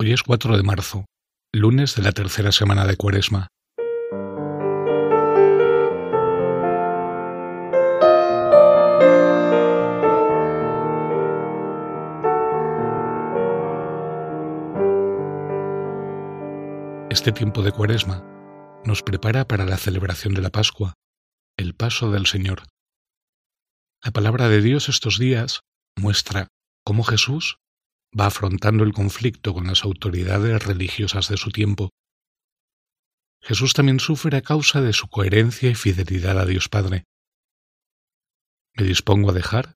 Hoy es 4 de marzo, lunes de la tercera semana de Cuaresma. Este tiempo de Cuaresma nos prepara para la celebración de la Pascua, el paso del Señor. La palabra de Dios estos días muestra cómo Jesús va afrontando el conflicto con las autoridades religiosas de su tiempo. Jesús también sufre a causa de su coherencia y fidelidad a Dios Padre. Me dispongo a dejar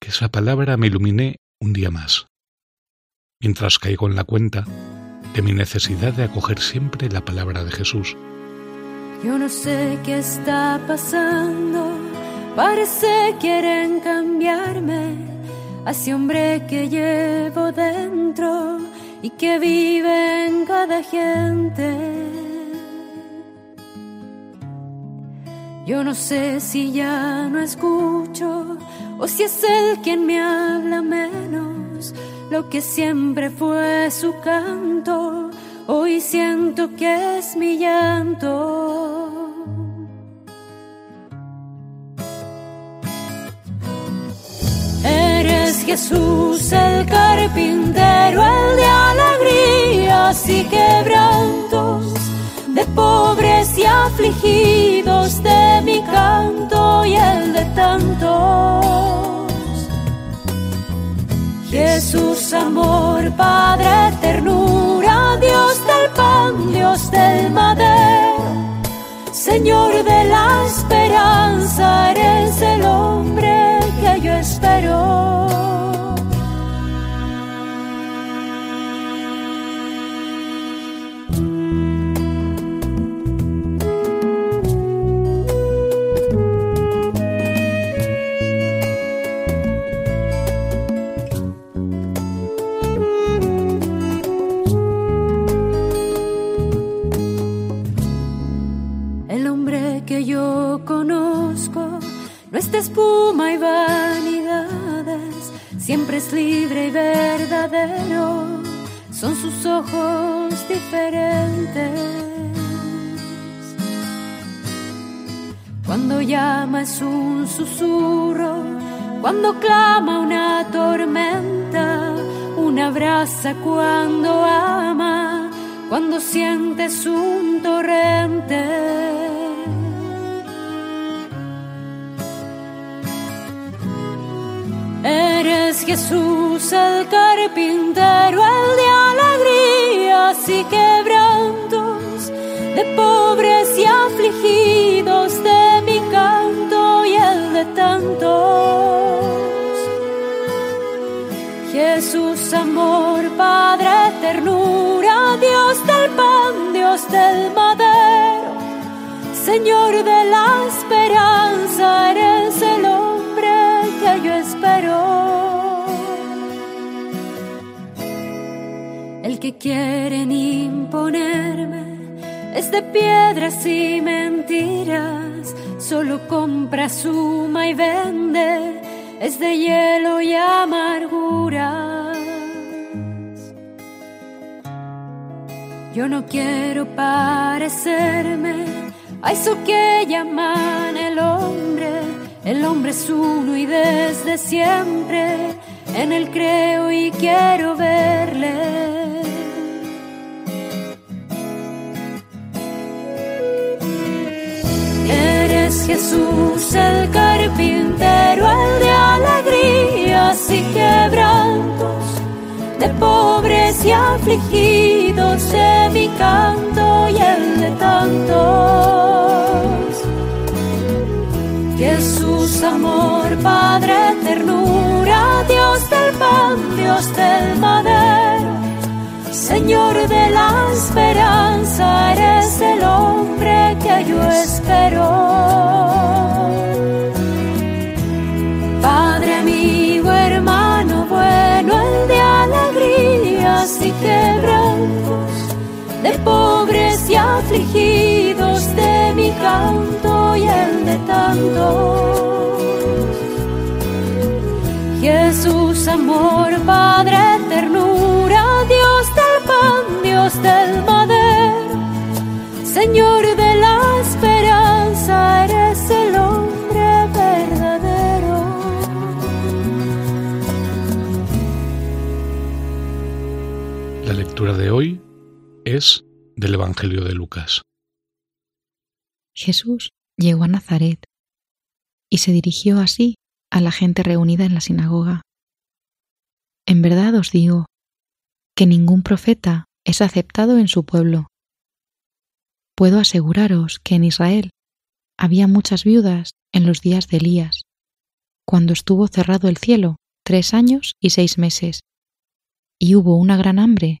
que esa palabra me ilumine un día más, mientras caigo en la cuenta de mi necesidad de acoger siempre la palabra de Jesús. Yo no sé qué está pasando, parece quieren cambiarme a ese hombre que llevo dentro y que vive en cada gente. Yo no sé si ya no escucho o si es él quien me habla menos. Lo que siempre fue su canto, hoy siento que es mi llanto. Jesús el carpintero, el de alegrías y quebrantos, de pobres y afligidos, de mi canto y el de tantos. Jesús, amor, Padre, ternura, Dios del pan, Dios del madero, Señor de la esperanza, espuma y vanidades, siempre es libre y verdadero, son sus ojos diferentes. Cuando llama es un susurro, cuando clama una tormenta, una brasa cuando ama, cuando sientes un torrente. Jesús el carpintero, el de alegrías y quebrantos, de pobres y afligidos, de mi canto y el de tantos. Jesús, amor, Padre, ternura, Dios del pan, Dios del madero, Señor de la esperanza, eres que quieren imponerme es de piedras y mentiras, solo compra, suma y vende, es de hielo y amarguras. Yo no quiero parecerme a eso que llaman el hombre el hombre es uno y desde siempre en él creo y quiero verle. Jesús el carpintero, el de alegrías y quebrantos, de pobres y afligidos, de mi canto y el de tantos. Jesús, amor, Padre, ternura, Dios del pan, Dios del madero, Señor de la esperanza, eres el hombre yo espero. Padre, amigo, hermano bueno, el de alegrías y quebrantos, de pobres y afligidos, de mi canto y el Jesús, amor, de hoy es del Evangelio de Lucas. Jesús llegó a Nazaret y se dirigió así a la gente reunida en la sinagoga. En verdad os digo que ningún profeta es aceptado en su pueblo. Puedo aseguraros que en Israel había muchas viudas en los días de Elías, cuando estuvo cerrado el cielo tres años y seis meses, y hubo una gran hambre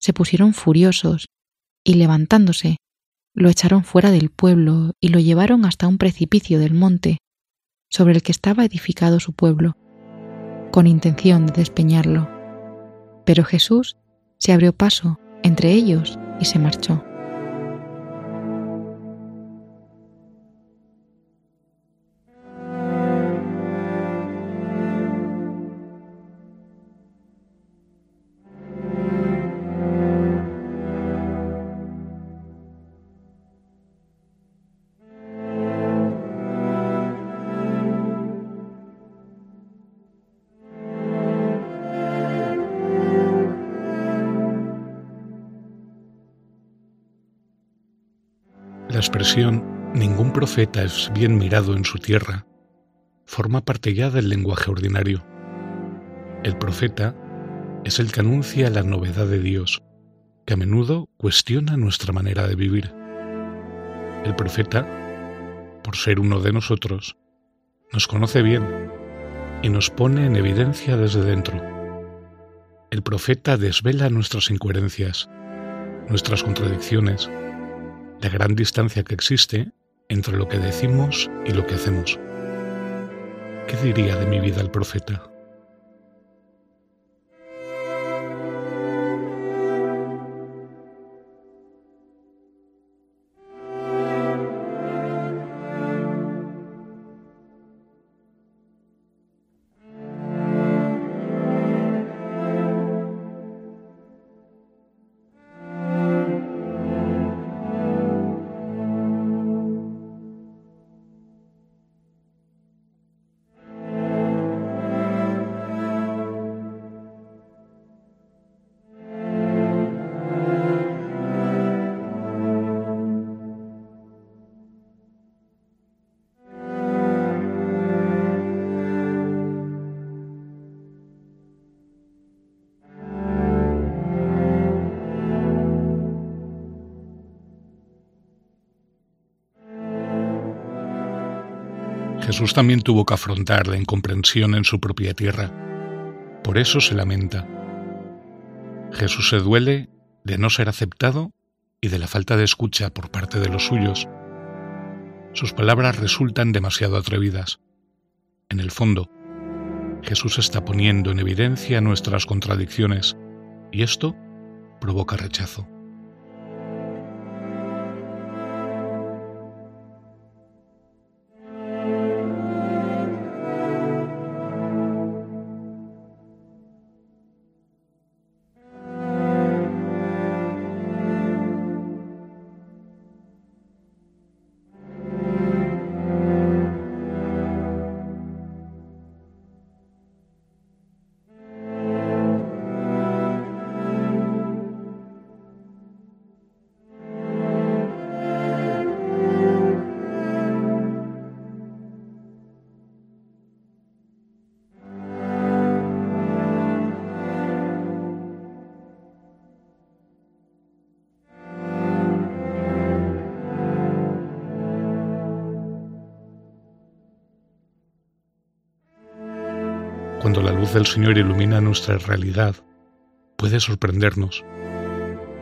se pusieron furiosos y levantándose, lo echaron fuera del pueblo y lo llevaron hasta un precipicio del monte sobre el que estaba edificado su pueblo, con intención de despeñarlo. Pero Jesús se abrió paso entre ellos y se marchó. Expresión ningún profeta es bien mirado en su tierra forma parte ya del lenguaje ordinario. El profeta es el que anuncia la novedad de Dios, que a menudo cuestiona nuestra manera de vivir. El profeta, por ser uno de nosotros, nos conoce bien y nos pone en evidencia desde dentro. El profeta desvela nuestras incoherencias, nuestras contradicciones, la gran distancia que existe entre lo que decimos y lo que hacemos. ¿Qué diría de mi vida el profeta? Jesús también tuvo que afrontar la incomprensión en su propia tierra. Por eso se lamenta. Jesús se duele de no ser aceptado y de la falta de escucha por parte de los suyos. Sus palabras resultan demasiado atrevidas. En el fondo, Jesús está poniendo en evidencia nuestras contradicciones y esto provoca rechazo. Cuando la luz del Señor ilumina nuestra realidad, puede sorprendernos.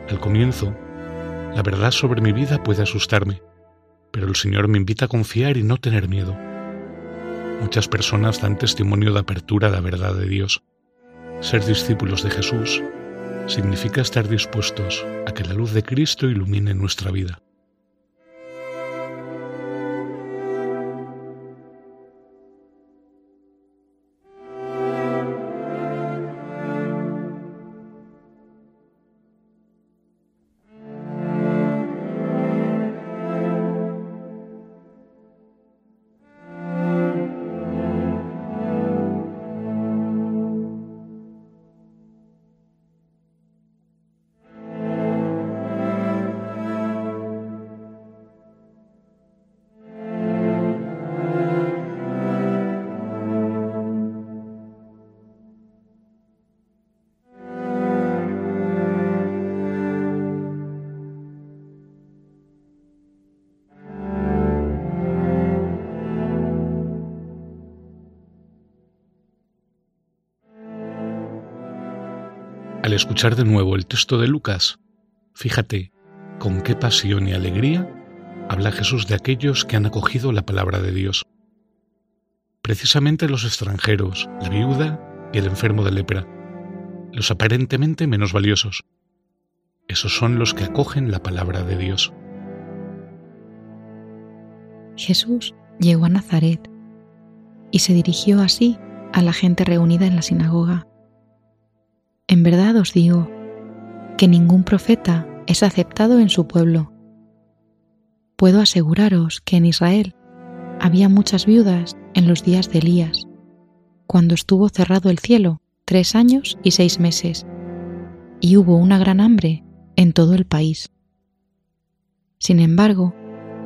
Al comienzo, la verdad sobre mi vida puede asustarme, pero el Señor me invita a confiar y no tener miedo. Muchas personas dan testimonio de apertura a la verdad de Dios. Ser discípulos de Jesús significa estar dispuestos a que la luz de Cristo ilumine nuestra vida. Escuchar de nuevo el texto de Lucas, fíjate con qué pasión y alegría habla Jesús de aquellos que han acogido la palabra de Dios. Precisamente los extranjeros, la viuda y el enfermo de lepra, los aparentemente menos valiosos. Esos son los que acogen la palabra de Dios. Jesús llegó a Nazaret y se dirigió así a la gente reunida en la sinagoga en verdad os digo que ningún profeta es aceptado en su pueblo. Puedo aseguraros que en Israel había muchas viudas en los días de Elías, cuando estuvo cerrado el cielo tres años y seis meses, y hubo una gran hambre en todo el país. Sin embargo,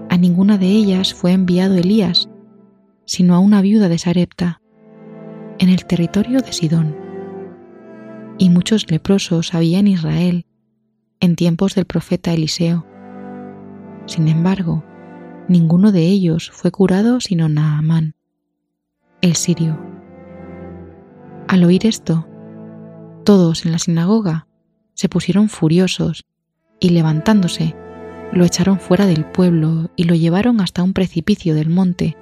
a ninguna de ellas fue enviado Elías, sino a una viuda de Sarepta, en el territorio de Sidón y muchos leprosos había en Israel en tiempos del profeta Eliseo. Sin embargo, ninguno de ellos fue curado sino Naamán, el sirio. Al oír esto, todos en la sinagoga se pusieron furiosos y levantándose, lo echaron fuera del pueblo y lo llevaron hasta un precipicio del monte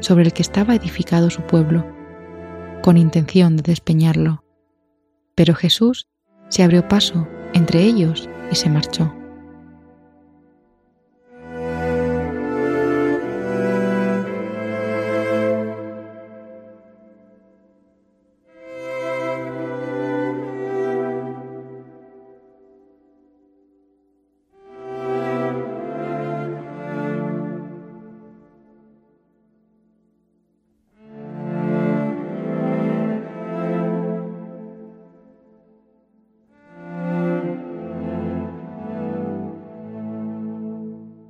sobre el que estaba edificado su pueblo, con intención de despeñarlo. Pero Jesús se abrió paso entre ellos y se marchó.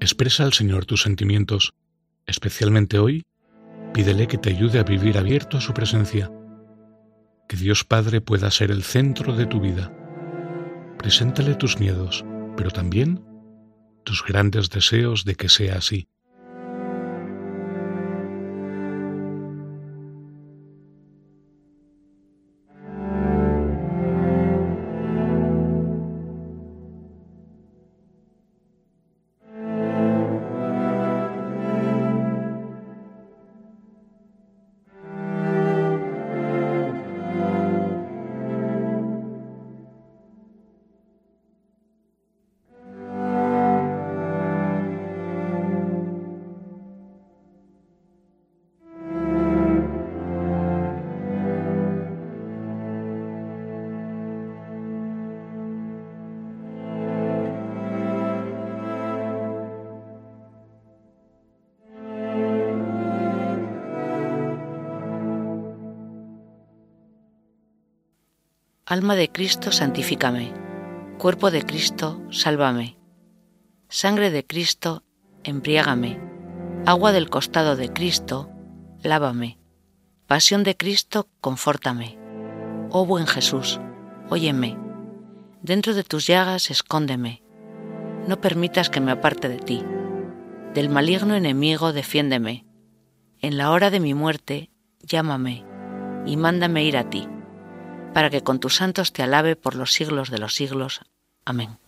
Expresa al Señor tus sentimientos, especialmente hoy, pídele que te ayude a vivir abierto a su presencia, que Dios Padre pueda ser el centro de tu vida. Preséntale tus miedos, pero también tus grandes deseos de que sea así. Alma de Cristo, santifícame. Cuerpo de Cristo, sálvame. Sangre de Cristo, embriágame. Agua del costado de Cristo, lávame. Pasión de Cristo, confórtame. Oh buen Jesús, óyeme. Dentro de tus llagas escóndeme. No permitas que me aparte de ti. Del maligno enemigo defiéndeme. En la hora de mi muerte, llámame y mándame ir a ti para que con tus santos te alabe por los siglos de los siglos. Amén.